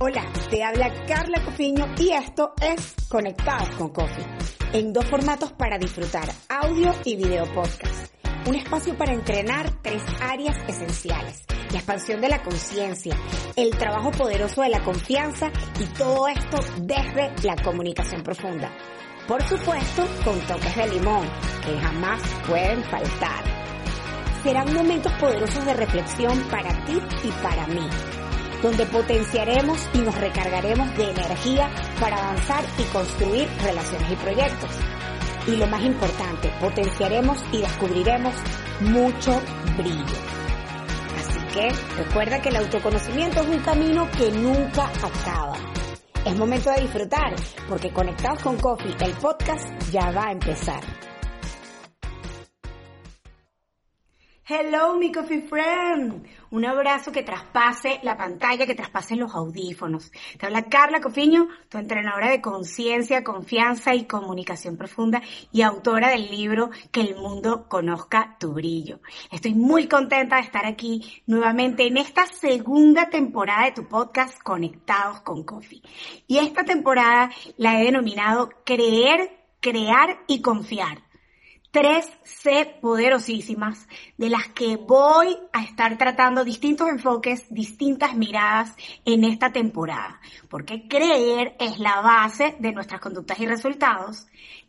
Hola, te habla Carla Cofiño y esto es Conectados con Coffee, en dos formatos para disfrutar, audio y video podcast. Un espacio para entrenar tres áreas esenciales. La expansión de la conciencia, el trabajo poderoso de la confianza y todo esto desde la comunicación profunda. Por supuesto, con toques de limón, que jamás pueden faltar. Serán momentos poderosos de reflexión para ti y para mí donde potenciaremos y nos recargaremos de energía para avanzar y construir relaciones y proyectos. Y lo más importante, potenciaremos y descubriremos mucho brillo. Así que recuerda que el autoconocimiento es un camino que nunca acaba. Es momento de disfrutar, porque Conectados con Coffee, el podcast ya va a empezar. Hello, mi coffee friend. Un abrazo que traspase la pantalla, que traspase los audífonos. Te habla Carla Cofiño, tu entrenadora de conciencia, confianza y comunicación profunda y autora del libro Que el mundo conozca tu brillo. Estoy muy contenta de estar aquí nuevamente en esta segunda temporada de tu podcast Conectados con Coffee. Y esta temporada la he denominado Creer, Crear y Confiar tres C poderosísimas de las que voy a estar tratando distintos enfoques, distintas miradas en esta temporada. Porque creer es la base de nuestras conductas y resultados.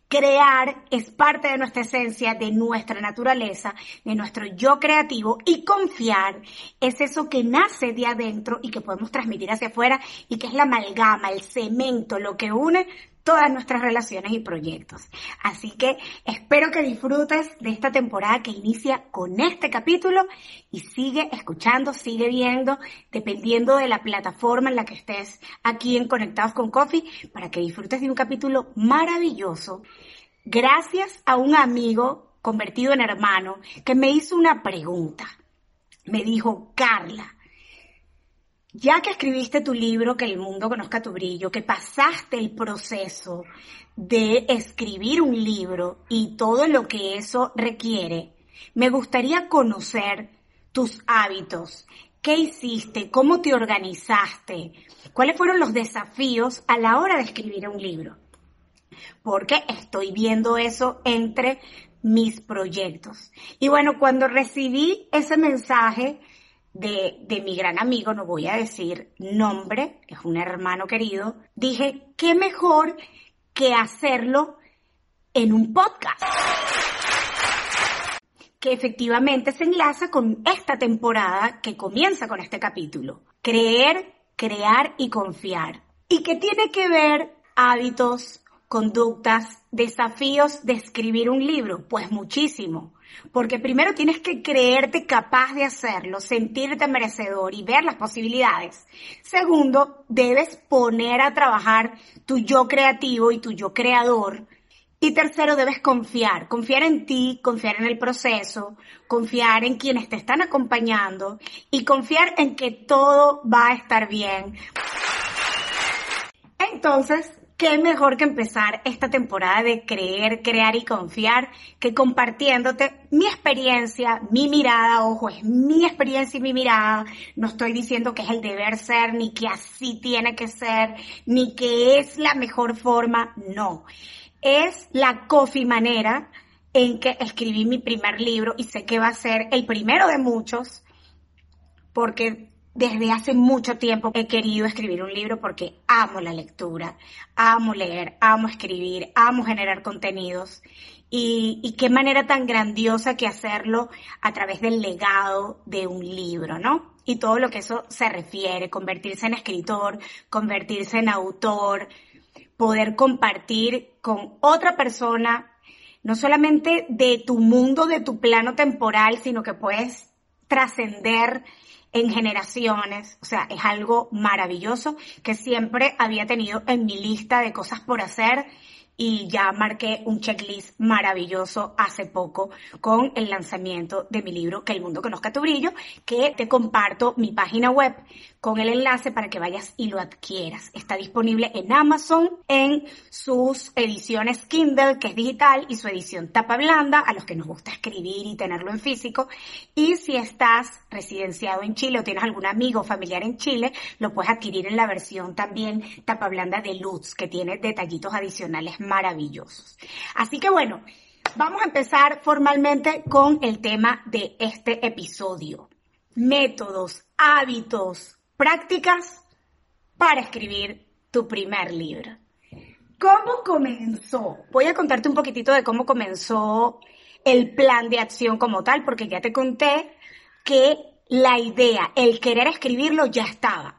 Crear es parte de nuestra esencia, de nuestra naturaleza, de nuestro yo creativo y confiar es eso que nace de adentro y que podemos transmitir hacia afuera y que es la amalgama, el cemento, lo que une todas nuestras relaciones y proyectos. Así que espero que disfrutes de esta temporada que inicia con este capítulo y sigue escuchando, sigue viendo, dependiendo de la plataforma en la que estés aquí en Conectados con Coffee, para que disfrutes de un capítulo maravilloso. Gracias a un amigo convertido en hermano que me hizo una pregunta. Me dijo, Carla, ya que escribiste tu libro, Que el mundo conozca tu brillo, que pasaste el proceso de escribir un libro y todo lo que eso requiere, me gustaría conocer tus hábitos, qué hiciste, cómo te organizaste, cuáles fueron los desafíos a la hora de escribir un libro. Porque estoy viendo eso entre mis proyectos. Y bueno, cuando recibí ese mensaje, de, mi gran amigo, no voy a decir nombre, es un hermano querido, dije, ¿qué mejor que hacerlo en un podcast? Que efectivamente se enlaza con esta temporada que comienza con este capítulo. Creer, crear y confiar. ¿Y qué tiene que ver hábitos, conductas, desafíos de escribir un libro? Pues muchísimo. Porque primero tienes que creerte capaz de hacerlo, sentirte merecedor y ver las posibilidades. Segundo, debes poner a trabajar tu yo creativo y tu yo creador. Y tercero, debes confiar, confiar en ti, confiar en el proceso, confiar en quienes te están acompañando y confiar en que todo va a estar bien. Entonces, qué mejor que empezar esta temporada de creer, crear y confiar que compartiéndote mi experiencia, mi mirada, ojo, es mi experiencia y mi mirada. No estoy diciendo que es el deber ser, ni que así tiene que ser, ni que es la mejor forma, no. Es la coffee manera en que escribí mi primer libro y sé que va a ser el primero de muchos porque desde hace mucho tiempo he querido escribir un libro porque amo la lectura, amo leer, amo escribir, amo generar contenidos. Y, qué manera tan grandiosa que hacerlo a través del legado de un libro, ¿no? Y todo lo que eso se refiere, convertirse en escritor, convertirse en autor, poder compartir con otra persona, no solamente de tu mundo, de tu plano temporal, sino que puedes trascender en generaciones, o sea, es algo maravilloso que siempre había tenido en mi lista de cosas por hacer y ya marqué un checklist maravilloso hace poco con el lanzamiento de mi libro Que el mundo conozca tu brillo, que te comparto mi página web con el enlace para que vayas y lo adquieras. Está disponible en Amazon en sus ediciones Kindle, que es digital, y su edición tapa blanda, a los que nos gusta escribir y tenerlo en físico. Y si estás residenciado en Chile o tienes algún amigo o familiar en Chile, lo puedes adquirir en la versión también tapa blanda de Lutz, que tiene detallitos adicionales maravillosos. Así que bueno, vamos a empezar formalmente con el tema de este episodio. Métodos, hábitos, prácticas para escribir tu primer libro. ¿Cómo comenzó? Voy a contarte un poquitito de cómo comenzó el plan de acción como tal, porque ya te conté que la idea, el querer escribirlo ya estaba.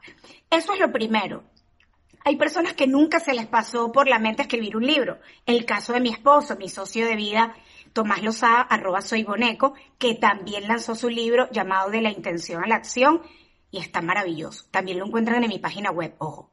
Eso es lo primero. Hay personas que nunca se les pasó por la mente escribir un libro. El caso de mi esposo, mi socio de vida, Tomás Lozada, arroba soy boneco, que también lanzó su libro llamado De la intención a la acción y está maravilloso. También lo encuentran en mi página web, ojo.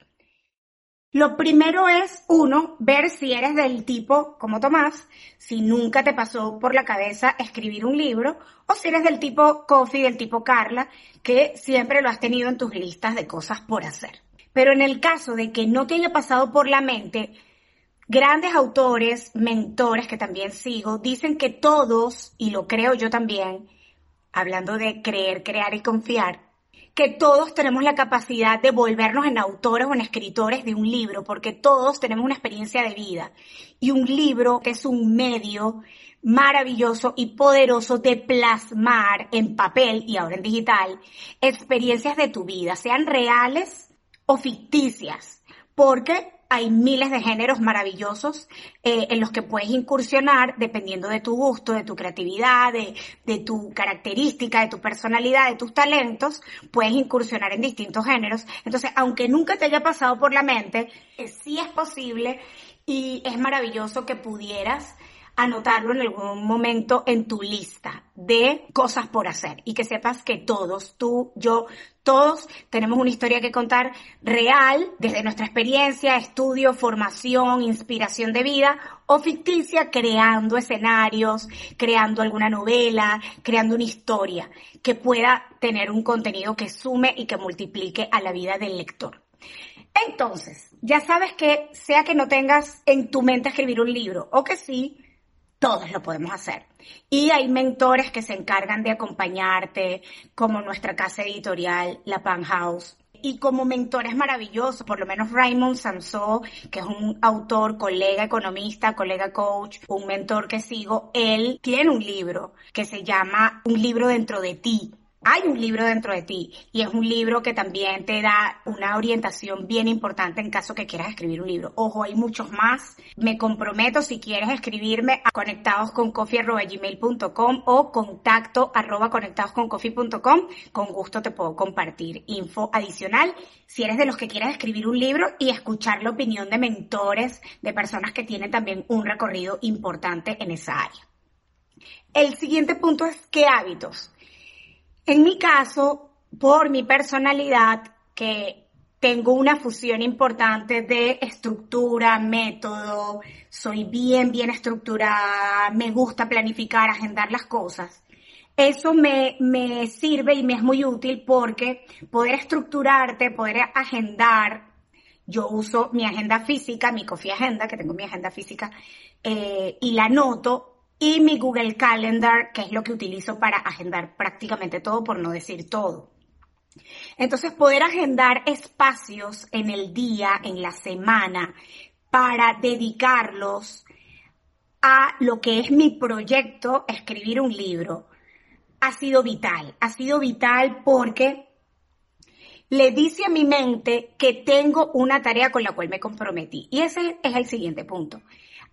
Lo primero es, uno, ver si eres del tipo como Tomás, si nunca te pasó por la cabeza escribir un libro, o si eres del tipo Coffee, del tipo Carla, que siempre lo has tenido en tus listas de cosas por hacer. Pero en el caso de que no te haya pasado por la mente, grandes autores, mentores que también sigo, dicen que todos, y lo creo yo también, hablando de creer, crear y confiar, que todos tenemos la capacidad de volvernos en autores o en escritores de un libro, porque todos tenemos una experiencia de vida. Y un libro es un medio maravilloso y poderoso de plasmar en papel y ahora en digital experiencias de tu vida, sean reales o ficticias, porque hay miles de géneros maravillosos eh, en los que puedes incursionar dependiendo de tu gusto, de tu creatividad, de, tu característica, de tu personalidad, de tus talentos, puedes incursionar en distintos géneros. Entonces, aunque nunca te haya pasado por la mente, eh, sí es posible y es maravilloso que pudieras anotarlo en algún momento en tu lista de cosas por hacer y que sepas que todos, tú, yo, todos tenemos una historia que contar real desde nuestra experiencia, estudio, formación, inspiración de vida o ficticia, creando escenarios, creando alguna novela, creando una historia que pueda tener un contenido que sume y que multiplique a la vida del lector. Entonces, ya sabes que sea que no tengas en tu mente escribir un libro o que sí, todos lo podemos hacer. Y hay mentores que se encargan de acompañarte, como nuestra casa editorial, La Pan House. Y como mentores maravillosos, por lo menos Raymond Sansó, que es un autor, colega economista, colega coach, un mentor que sigo, él tiene un libro que se llama Un libro dentro de ti hay un libro dentro de ti y es un libro que también te da una orientación bien importante en caso que quieras escribir un libro. Ojo, hay muchos más. Me comprometo si quieres escribirme a conectadosconcoffee.gmail.com o contacto arroba conectadosconcoffee.com. Con gusto te puedo compartir info adicional si eres de los que quieras escribir un libro y escuchar la opinión de mentores, de personas que tienen también un recorrido importante en esa área. El siguiente punto es qué hábitos. En mi caso, por mi personalidad, que tengo una fusión importante de estructura, método, soy bien, bien estructurada, me gusta planificar, agendar las cosas. Eso me, me sirve y me es muy útil porque poder estructurarte, poder agendar, yo uso mi agenda física, mi Coffee Agenda, que tengo mi agenda física, eh, y la anoto y mi Google Calendar, que es lo que utilizo para agendar prácticamente todo, por no decir todo. Entonces, poder agendar espacios en el día, en la semana, para dedicarlos a lo que es mi proyecto, escribir un libro, ha sido vital. Ha sido vital porque le dice a mi mente que tengo una tarea con la cual me comprometí. Y ese es el siguiente punto.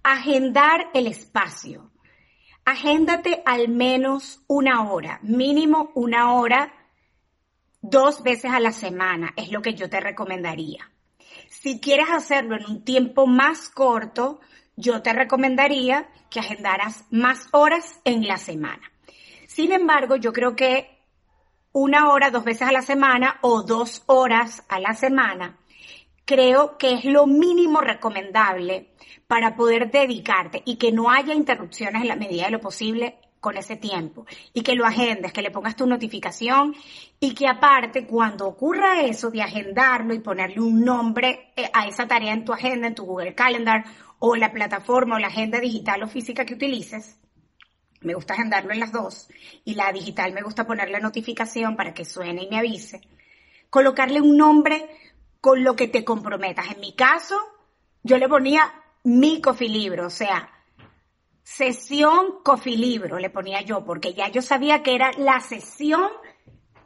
Agendar el espacio agéndate al menos una hora, mínimo una hora, dos veces a la semana, es lo que yo te recomendaría. Si quieres hacerlo en un tiempo más corto, yo te recomendaría que agendaras más horas en la semana. Sin embargo, yo creo que una hora dos veces a la semana o dos horas a la semana, creo que es lo mínimo recomendable para poder dedicarte y que no haya interrupciones en la medida de lo posible con ese tiempo y que lo agendes, que le pongas tu notificación y que aparte cuando ocurra eso de agendarlo y ponerle un nombre eh, a esa tarea en tu agenda, en tu Google Calendar o la plataforma o la agenda digital o física que utilices, me gusta agendarlo en las dos y la digital me gusta ponerle notificación para que suene y me avise, colocarle un nombre con lo que te comprometas. En mi caso, yo le ponía mi cofilibro, o sea, sesión cofilibro, le ponía yo, porque ya yo sabía que era la sesión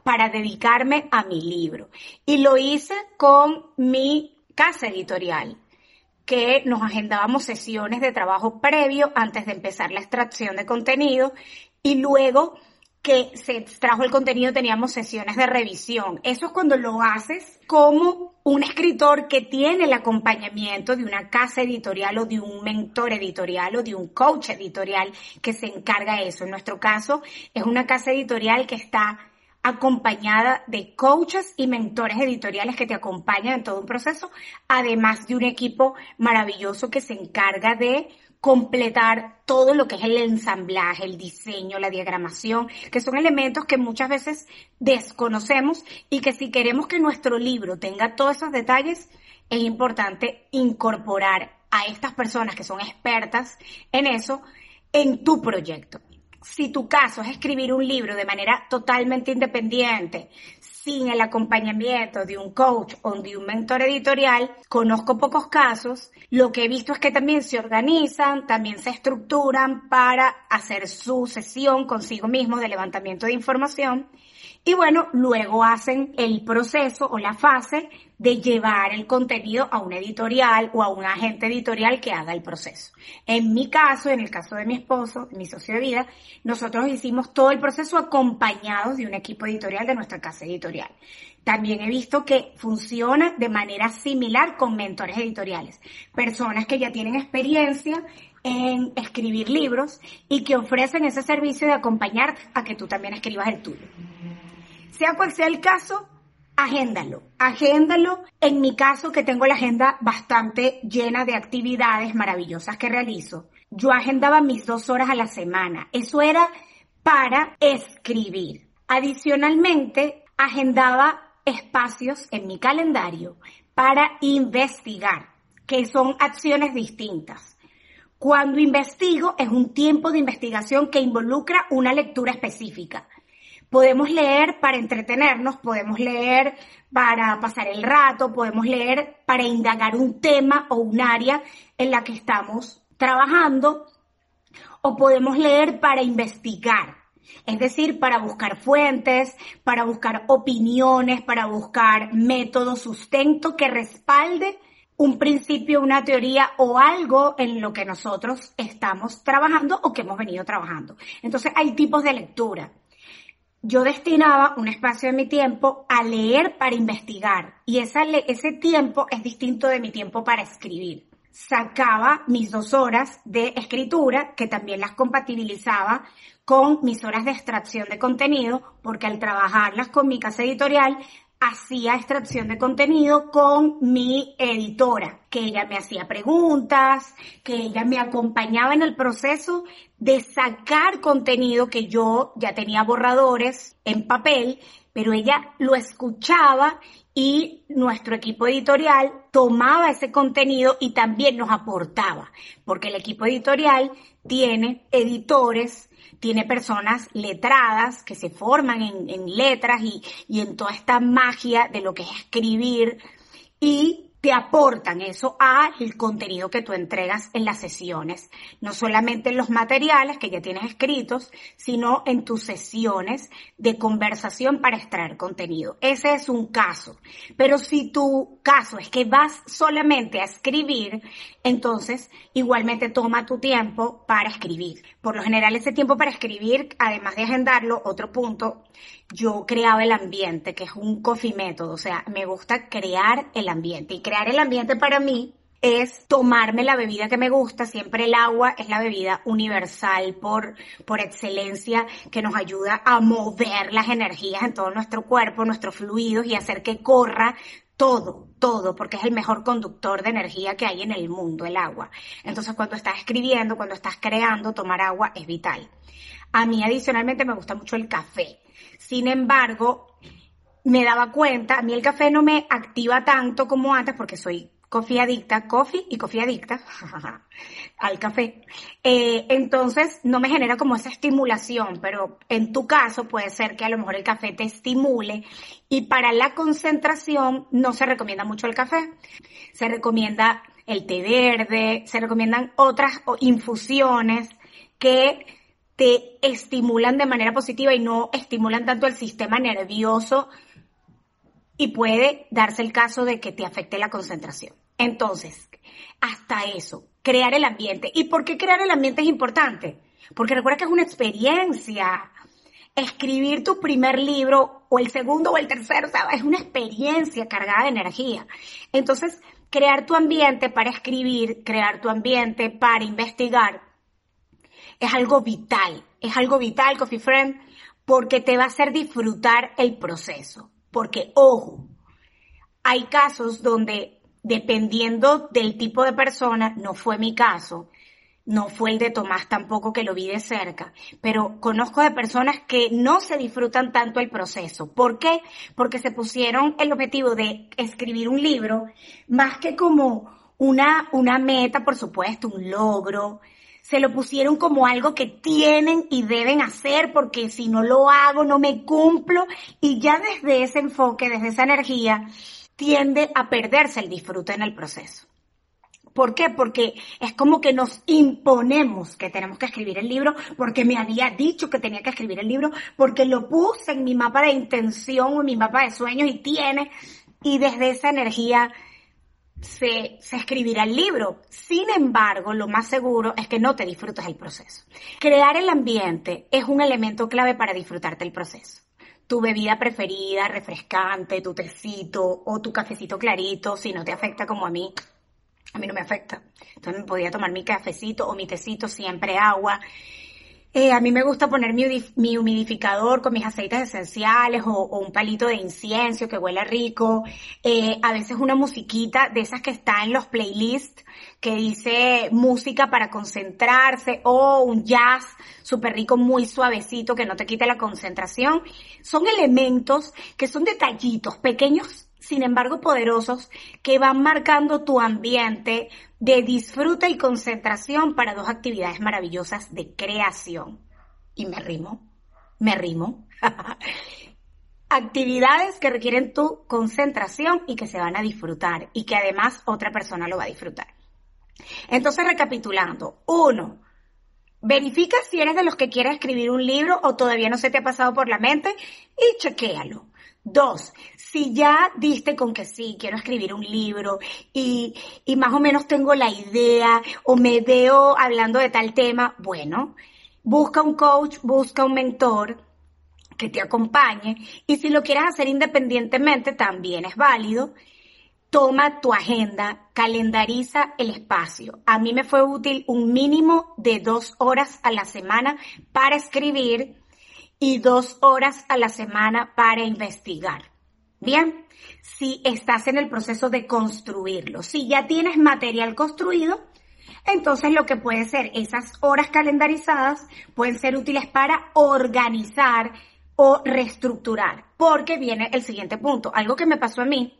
para dedicarme a mi libro. Y lo hice con mi casa editorial, que nos agendábamos sesiones de trabajo previo antes de empezar la extracción de contenido y luego que se extrajo el contenido teníamos sesiones de revisión. Eso es cuando lo haces como un escritor que tiene el acompañamiento de una casa editorial o de un mentor editorial o de un coach editorial que se encarga de eso. En nuestro caso es una casa editorial que está acompañada de coaches y mentores editoriales que te acompañan en todo un proceso, además de un equipo maravilloso que se encarga de completar todo lo que es el ensamblaje, el diseño, la diagramación, que son elementos que muchas veces desconocemos y que si queremos que nuestro libro tenga todos esos detalles, es importante incorporar a estas personas que son expertas en eso en tu proyecto. Si tu caso es escribir un libro de manera totalmente independiente, sin el acompañamiento de un coach o de un mentor editorial, conozco pocos casos. Lo que he visto es que también se organizan, también se estructuran para hacer su sesión consigo mismo de levantamiento de información y bueno, luego hacen el proceso o la fase de llevar el contenido a una editorial o a un agente editorial que haga el proceso. En mi caso, en el caso de mi esposo, mi socio de vida, nosotros hicimos todo el proceso acompañados de un equipo editorial de nuestra casa editorial. También he visto que funciona de manera similar con mentores editoriales, personas que ya tienen experiencia en escribir libros y que ofrecen ese servicio de acompañar a que tú también escribas el tuyo sea cual sea el caso, agéndalo, agéndalo. En mi caso, que tengo la agenda bastante llena de actividades maravillosas que realizo, yo agendaba mis dos horas a la semana. Eso era para escribir. Adicionalmente, agendaba espacios en mi calendario para investigar, que son acciones distintas. Cuando investigo es un tiempo de investigación que involucra una lectura específica. Podemos leer para entretenernos, podemos leer para pasar el rato, podemos leer para indagar un tema o un área en la que estamos trabajando, o podemos leer para investigar, es decir, para buscar fuentes, para buscar opiniones, para buscar método, sustento que respalde un principio, una teoría o algo en lo que nosotros estamos trabajando o que hemos venido trabajando. Entonces hay tipos de lectura yo destinaba un espacio de mi tiempo a leer para investigar y ese tiempo es distinto de mi tiempo para escribir. Sacaba mis dos horas de escritura, que también las compatibilizaba con mis horas de extracción de contenido, porque al trabajarlas con mi casa editorial hacía extracción de contenido con mi editora, que ella me hacía preguntas, que ella me acompañaba en el proceso de sacar contenido que yo ya tenía borradores en papel, pero ella lo escuchaba y nuestro equipo editorial tomaba ese contenido y también nos aportaba, porque el equipo editorial tiene editores tiene personas letradas que se forman en, letras y, y en toda esta magia de lo que es escribir y te aportan eso a el contenido que tú entregas en las sesiones, no solamente en los materiales que ya tienes escritos, sino en tus sesiones de conversación para extraer contenido. Ese es un caso. Pero si tu caso es que vas solamente a escribir, entonces igualmente toma tu tiempo para escribir. Por lo general ese tiempo para escribir, además de agendarlo, otro punto yo creaba el ambiente, que es un coffee método, o sea, me gusta crear el ambiente. Y crear el ambiente para mí es tomarme la bebida que me gusta. Siempre el agua es la bebida universal por, por excelencia que nos ayuda a mover las energías en todo nuestro cuerpo, nuestros fluidos y hacer que corra todo, todo, porque es el mejor conductor de energía que hay en el mundo, el agua. Entonces, cuando estás escribiendo, cuando estás creando, tomar agua es vital. A mí adicionalmente me gusta mucho el café. Sin embargo, me daba cuenta, a mí el café no me activa tanto como antes porque soy coffee adicta, coffee y coffee adicta al café. Eh, entonces no me genera como esa estimulación, pero en tu caso puede ser que a lo mejor el café te estimule y para la concentración no se recomienda mucho el café. Se recomienda el té verde, se recomiendan otras infusiones que te estimulan de manera positiva y no estimulan tanto el sistema nervioso y puede darse el caso de que te afecte la concentración. Entonces, hasta eso, crear el ambiente. ¿Y por qué crear el ambiente es importante? Porque recuerda que es una experiencia. Escribir tu primer libro o el segundo o el tercero, es una experiencia cargada de energía. Entonces, crear tu ambiente para escribir, crear tu ambiente para investigar, es algo vital. Es algo vital, Coffee Friend, porque te va a hacer disfrutar el proceso. Porque, ojo, hay casos donde, dependiendo del tipo de persona, no fue mi caso, no fue el de Tomás tampoco que lo vi de cerca, pero conozco de personas que no se disfrutan tanto el proceso. ¿Por qué? Porque se pusieron el objetivo de escribir un libro más que como una, una meta, por supuesto, un logro, se lo pusieron como algo que tienen y deben hacer porque si no lo hago no me cumplo y ya desde ese enfoque, desde esa energía, tiende a perderse el disfrute en el proceso. ¿Por qué? Porque es como que nos imponemos que tenemos que escribir el libro, porque me había dicho que tenía que escribir el libro, porque lo puse en mi mapa de intención o en mi mapa de sueños y tiene, y desde esa energía se, se, escribirá el libro. Sin embargo, lo más seguro es que no te disfrutas el proceso. Crear el ambiente es un elemento clave para disfrutarte el proceso. Tu bebida preferida, refrescante, tu tecito o tu cafecito clarito, si no te afecta como a mí, a mí no me afecta. Entonces me podía tomar mi cafecito o mi tecito, siempre agua. Eh, a mí me gusta poner mi, humidificador con mis aceites esenciales o, un palito de incienso que huele rico. Eh, a veces una musiquita de esas que está en los playlists que dice música para concentrarse o un jazz súper rico, muy suavecito que no te quite la concentración. Son elementos que son detallitos pequeños sin embargo poderosos, que van marcando tu ambiente de disfrute y concentración para dos actividades maravillosas de creación. Y me rimo, me rimo. actividades que requieren tu concentración y que se van a disfrutar y que además otra persona lo va a disfrutar. Entonces, recapitulando, uno, verifica si eres de los que quiere escribir un libro o todavía no se te ha pasado por la mente y chequéalo. Dos, si ya diste con que sí, quiero escribir un libro y, y más o menos tengo la idea o me veo hablando de tal tema, bueno, busca un coach, busca un mentor que te acompañe y si lo quieres hacer independientemente también es válido. Toma tu agenda, calendariza el espacio. A mí me fue útil un mínimo de dos horas a la semana para escribir y dos horas a la semana para investigar. Bien, si estás en el proceso de construirlo, si ya tienes material construido, entonces lo que puede ser esas horas calendarizadas pueden ser útiles para organizar o reestructurar, porque viene el siguiente punto, algo que me pasó a mí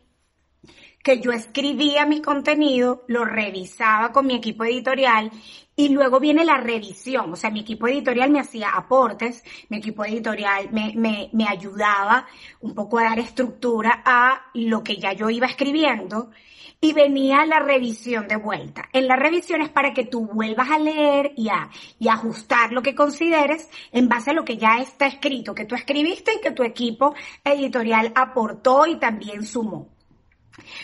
que yo escribía mi contenido, lo revisaba con mi equipo editorial y luego viene la revisión. O sea, mi equipo editorial me hacía aportes, mi equipo editorial me, me, me ayudaba un poco a dar estructura a lo que ya yo iba escribiendo y venía la revisión de vuelta. En la revisión es para que tú vuelvas a leer y a, y ajustar lo que consideres en base a lo que ya está escrito, que tú escribiste y que tu equipo editorial aportó y también sumó.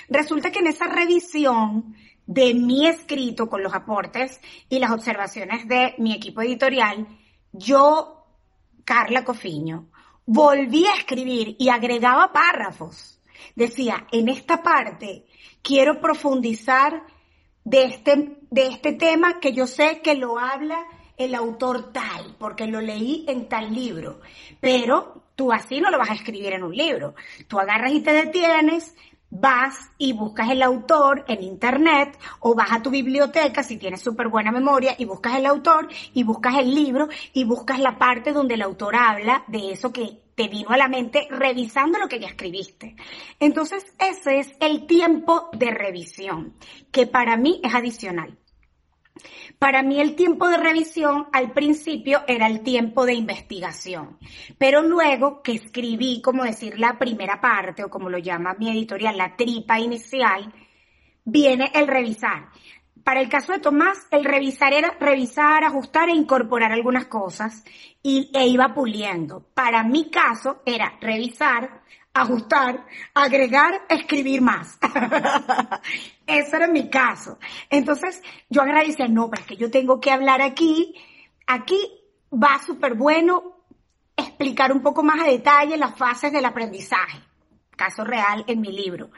Resulta que en esa revisión de mi escrito con los aportes y las observaciones de mi equipo editorial, yo, Carla Cofiño, volví a escribir y agregaba párrafos. Decía, en esta parte quiero profundizar de este, de este tema que yo sé que lo habla el autor tal, porque lo leí en tal libro. Pero tú así no lo vas a escribir en un libro. Tú agarras y te detienes, vas y buscas el autor en internet o vas a tu biblioteca si tienes súper buena memoria y buscas el autor y buscas el libro y buscas la parte donde el autor habla de eso que te vino a la mente revisando lo que ya escribiste. Entonces ese es el tiempo de revisión, que para mí es adicional. Para mí el tiempo de revisión al principio era el tiempo de investigación, pero luego que escribí, como decir, la primera parte o como lo llama mi editorial, la tripa inicial, viene el revisar. Para el caso de Tomás, el revisar era revisar, ajustar e incorporar algunas cosas y, e iba puliendo. Para mi caso era revisar, ajustar, agregar, escribir más. Ese era mi caso. Entonces yo agradecía, no, pero es que yo tengo que hablar aquí. Aquí va súper bueno explicar un poco más a detalle las fases del aprendizaje. Caso real en mi libro.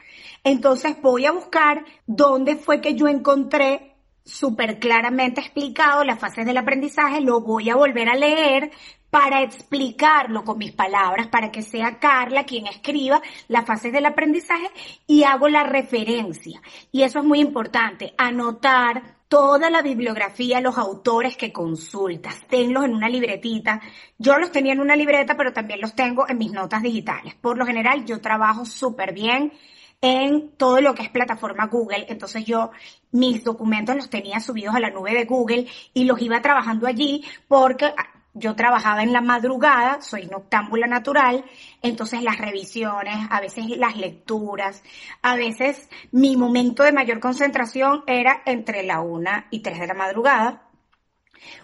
Entonces voy a buscar dónde fue que yo encontré súper claramente explicado las fases del aprendizaje, lo voy a volver a leer para explicarlo con mis palabras, para que sea Carla quien escriba las fases del aprendizaje y hago la referencia. Y eso es muy importante, anotar toda la bibliografía, los autores que consultas, tenlos en una libretita. Yo los tenía en una libreta, pero también los tengo en mis notas digitales. Por lo general, yo trabajo súper bien en todo lo que es plataforma Google. Entonces yo mis documentos los tenía subidos a la nube de Google y los iba trabajando allí porque yo trabajaba en la madrugada, soy noctámbula natural, entonces las revisiones, a veces las lecturas, a veces mi momento de mayor concentración era entre la una y tres de la madrugada,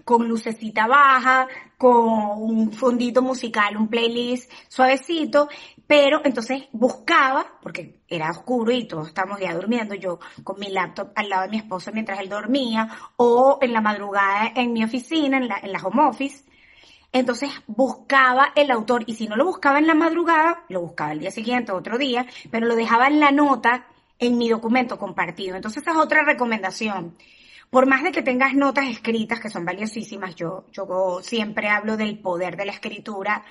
con lucecita baja, con un fondito musical, un playlist suavecito, pero entonces buscaba, porque era oscuro y todos estábamos ya durmiendo, yo con mi laptop al lado de mi esposo mientras él dormía, o en la madrugada en mi oficina, en la, en la home office, entonces buscaba el autor y si no lo buscaba en la madrugada, lo buscaba el día siguiente, otro día, pero lo dejaba en la nota en mi documento compartido. Entonces esa es otra recomendación. Por más de que tengas notas escritas que son valiosísimas, yo, yo siempre hablo del poder de la escritura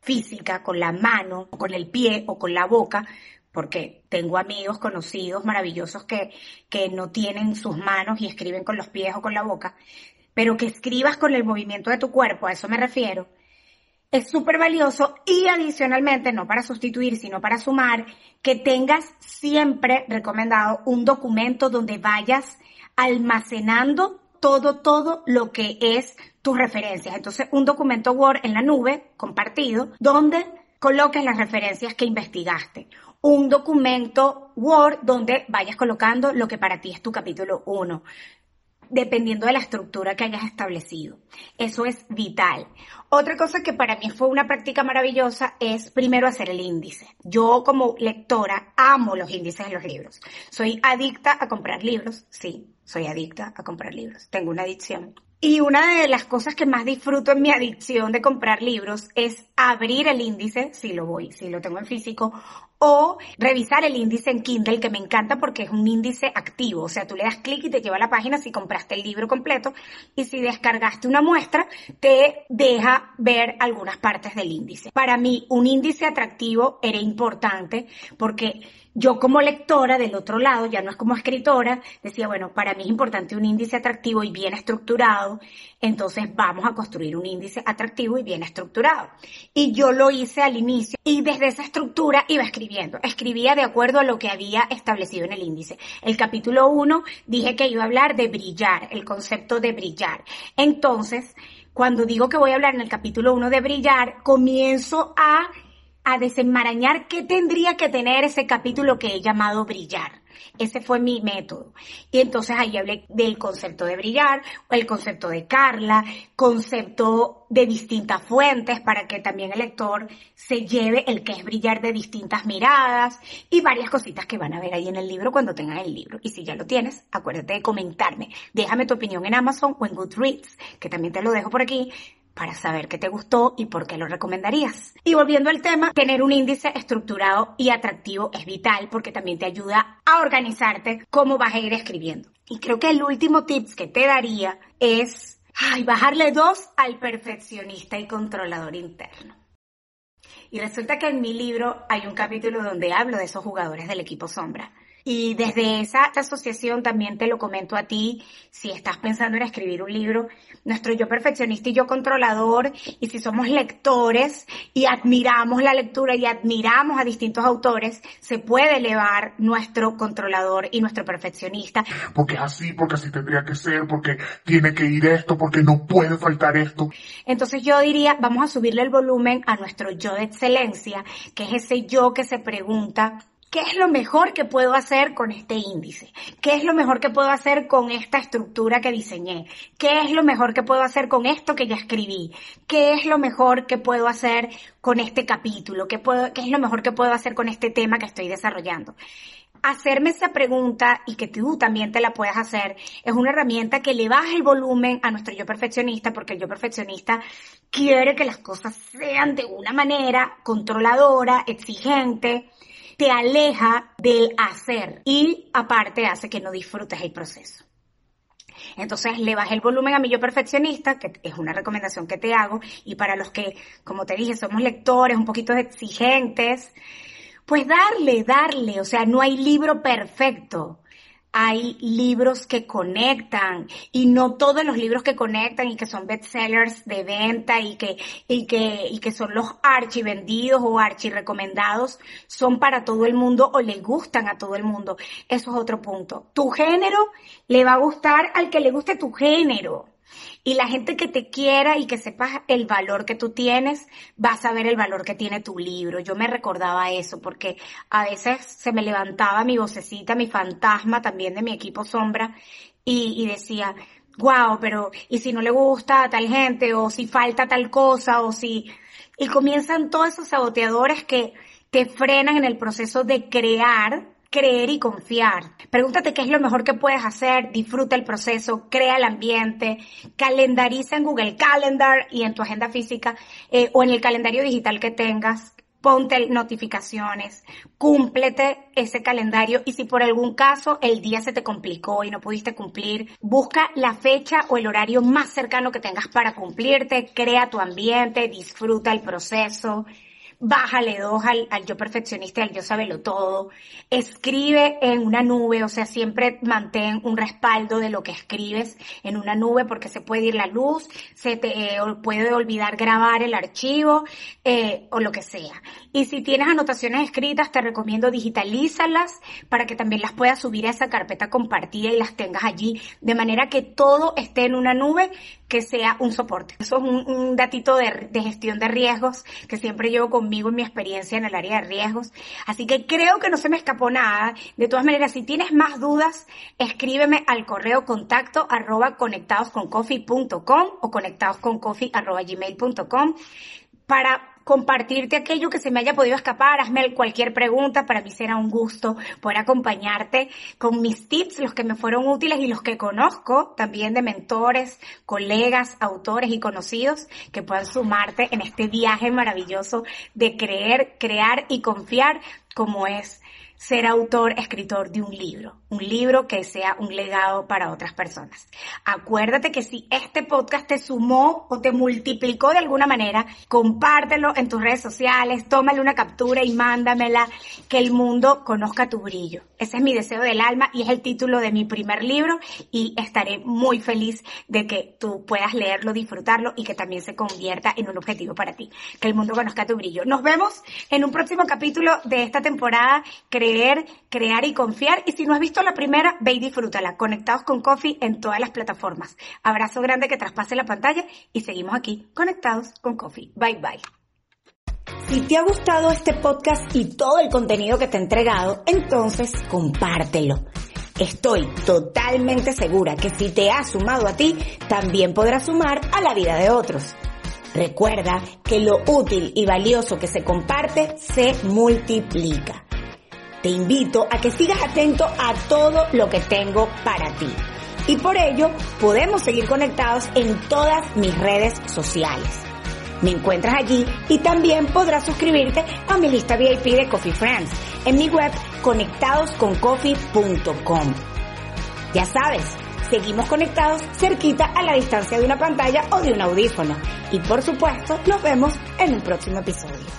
física con la mano, con el pie o con la boca, porque tengo amigos conocidos maravillosos que, que no tienen sus manos y escriben con los pies o con la boca pero que escribas con el movimiento de tu cuerpo, a eso me refiero, es súper valioso y adicionalmente, no para sustituir, sino para sumar, que tengas siempre recomendado un documento donde vayas almacenando todo, todo lo que es tus referencias. Entonces, un documento Word en la nube, compartido, donde coloques las referencias que investigaste. Un documento Word donde vayas colocando lo que para ti es tu capítulo 1 dependiendo de la estructura que hayas establecido. Eso es vital. Otra cosa que para mí fue una práctica maravillosa es primero hacer el índice. Yo como lectora amo los índices de los libros. Soy adicta a comprar libros, sí, soy adicta a comprar libros. Tengo una adicción. Y una de las cosas que más disfruto en mi adicción de comprar libros es abrir el índice, si lo voy, si lo tengo en físico, o revisar el índice en Kindle, que me encanta porque es un índice activo. O sea, tú le das clic y te lleva a la página si compraste el libro completo y si descargaste una muestra, te deja ver algunas partes del índice. Para mí, un índice atractivo era importante porque yo como lectora del otro lado, ya no es como escritora, decía, bueno, para mí es importante un índice atractivo y bien estructurado, entonces vamos a construir un índice atractivo y bien estructurado. Y yo lo hice al inicio y desde esa estructura iba escribiendo, escribía de acuerdo a lo que había establecido en el índice. El capítulo 1 dije que iba a hablar de brillar, el concepto de brillar. Entonces, cuando digo que voy a hablar en el capítulo 1 de brillar, comienzo a a desenmarañar qué tendría que tener ese capítulo que he llamado brillar. Ese fue mi método. Y entonces ahí hablé del concepto de brillar, el concepto de Carla, concepto de distintas fuentes para que también el lector se lleve el que es brillar de distintas miradas y varias cositas que van a ver ahí en el libro cuando tengan el libro. Y si ya lo tienes, acuérdate de comentarme. Déjame tu opinión en Amazon o en Goodreads, que también te lo dejo por aquí para saber qué te gustó y por qué lo recomendarías. Y volviendo al tema, tener un índice estructurado y atractivo es vital porque también te ayuda a organizarte cómo vas a ir escribiendo. Y creo que el último tips que te daría es ay, bajarle dos al perfeccionista y controlador interno. Y resulta que en mi libro hay un capítulo donde hablo de esos jugadores del equipo sombra. Y desde esa asociación también te lo comento a ti, si estás pensando en escribir un libro, nuestro yo perfeccionista y yo controlador, y si somos lectores y admiramos la lectura y admiramos a distintos autores, se puede elevar nuestro controlador y nuestro perfeccionista. Porque es así, porque así tendría que ser, porque tiene que ir esto, porque no puede faltar esto. Entonces yo diría, vamos a subirle el volumen a nuestro yo de excelencia, que es ese yo que se pregunta, ¿Qué es lo mejor que puedo hacer con este índice? ¿Qué es lo mejor que puedo hacer con esta estructura que diseñé? ¿Qué es lo mejor que puedo hacer con esto que ya escribí? ¿Qué es lo mejor que puedo hacer con este capítulo? ¿Qué, es lo mejor que puedo hacer con este tema que estoy desarrollando? Hacerme esa pregunta y que tú también te la puedas hacer es una herramienta que le baja el volumen a nuestro yo perfeccionista porque el yo perfeccionista quiere que las cosas sean de una manera controladora, exigente, te aleja del hacer. Y aparte hace que no disfrutes el proceso. Entonces le bajé el volumen a mi yo perfeccionista, que es una recomendación que te hago, y para los que, como te dije, somos lectores un poquito exigentes, pues darle, darle, o sea, no hay libro perfecto hay libros que conectan y no todos los libros que conectan y que son bestsellers de venta y que, y que, y que son los archi vendidos o archi recomendados son para todo el mundo o le gustan a todo el mundo. Eso es otro punto. Tu género le va a gustar al que le guste tu género. Y la gente que te quiera y que sepa el valor que tú tienes, va a saber el valor que tiene tu libro. Yo me recordaba eso porque a veces se me levantaba mi vocecita, mi fantasma también de mi equipo sombra y, decía, wow, pero ¿y si no le gusta a tal gente? O si falta tal cosa, o si... Y comienzan todos esos saboteadores que te frenan en el proceso de crear creer y confiar. Pregúntate qué es lo mejor que puedes hacer, disfruta el proceso, crea el ambiente, calendariza en Google Calendar y en tu agenda física eh, o en el calendario digital que tengas. Ponte notificaciones, cúmplete ese calendario y si por algún caso el día se te complicó y no pudiste cumplir, busca la fecha o el horario más cercano que tengas para cumplirte, crea tu ambiente, disfruta el proceso, bájale dos al, yo perfeccionista al yo sabelo todo, escribe en una nube, o sea, siempre mantén un respaldo de lo que escribes en una nube porque se puede ir la luz, se te eh, puede olvidar grabar el archivo eh, o lo que sea. Y si tienes anotaciones escritas, te recomiendo digitalízalas para que también las puedas subir a esa carpeta compartida y las tengas allí, de manera que todo esté en una nube que sea un soporte. Eso es un, datito de, de, gestión de riesgos que siempre llevo conmigo en mi experiencia en el área de riesgos. Así que creo que no se me escapó nada. De todas maneras, si tienes más dudas, escríbeme al correo contacto arroba conectadosconcoffee.com o conectadosconcoffee arroba gmail.com para compartirte aquello que se me haya podido escapar, hazme cualquier pregunta, para mí será un gusto poder acompañarte con mis tips, los que me fueron útiles y los que conozco también de mentores, colegas, autores y conocidos que puedan sumarte en este viaje maravilloso de creer, crear y confiar como es ser autor, escritor de un libro, un libro que sea un legado para otras personas. Acuérdate que si este podcast te sumó o te multiplicó de alguna manera, compártelo en tus redes sociales, tómale una captura y mándamela, que el mundo conozca tu brillo. Ese es mi deseo del alma y es el título de mi primer libro y estaré muy feliz de que tú puedas leerlo, disfrutarlo y que también se convierta en un objetivo para ti, que el mundo conozca tu brillo. Nos vemos en un próximo capítulo de esta temporada creer, crear y confiar. Y si no has visto la primera, ve y disfrútala. Conectados con Coffee en todas las plataformas. Abrazo grande que traspase la pantalla y seguimos aquí conectados con Coffee. Bye bye. Si te ha gustado este podcast y todo el contenido que te he entregado, entonces compártelo. Estoy totalmente segura que si te ha sumado a ti, también podrás sumar a la vida de otros. Recuerda que lo útil y valioso que se comparte se multiplica. Te invito a que sigas atento a todo lo que tengo para ti. y por ello podemos seguir conectados en todas mis redes sociales. Me encuentras allí y también podrás suscribirte a mi lista VIP de Coffee Friends en mi web conectadosconcoffee.com. Ya sabes, seguimos conectados cerquita a la distancia de una pantalla o de un audífono. Y por supuesto, nos vemos en un próximo episodio.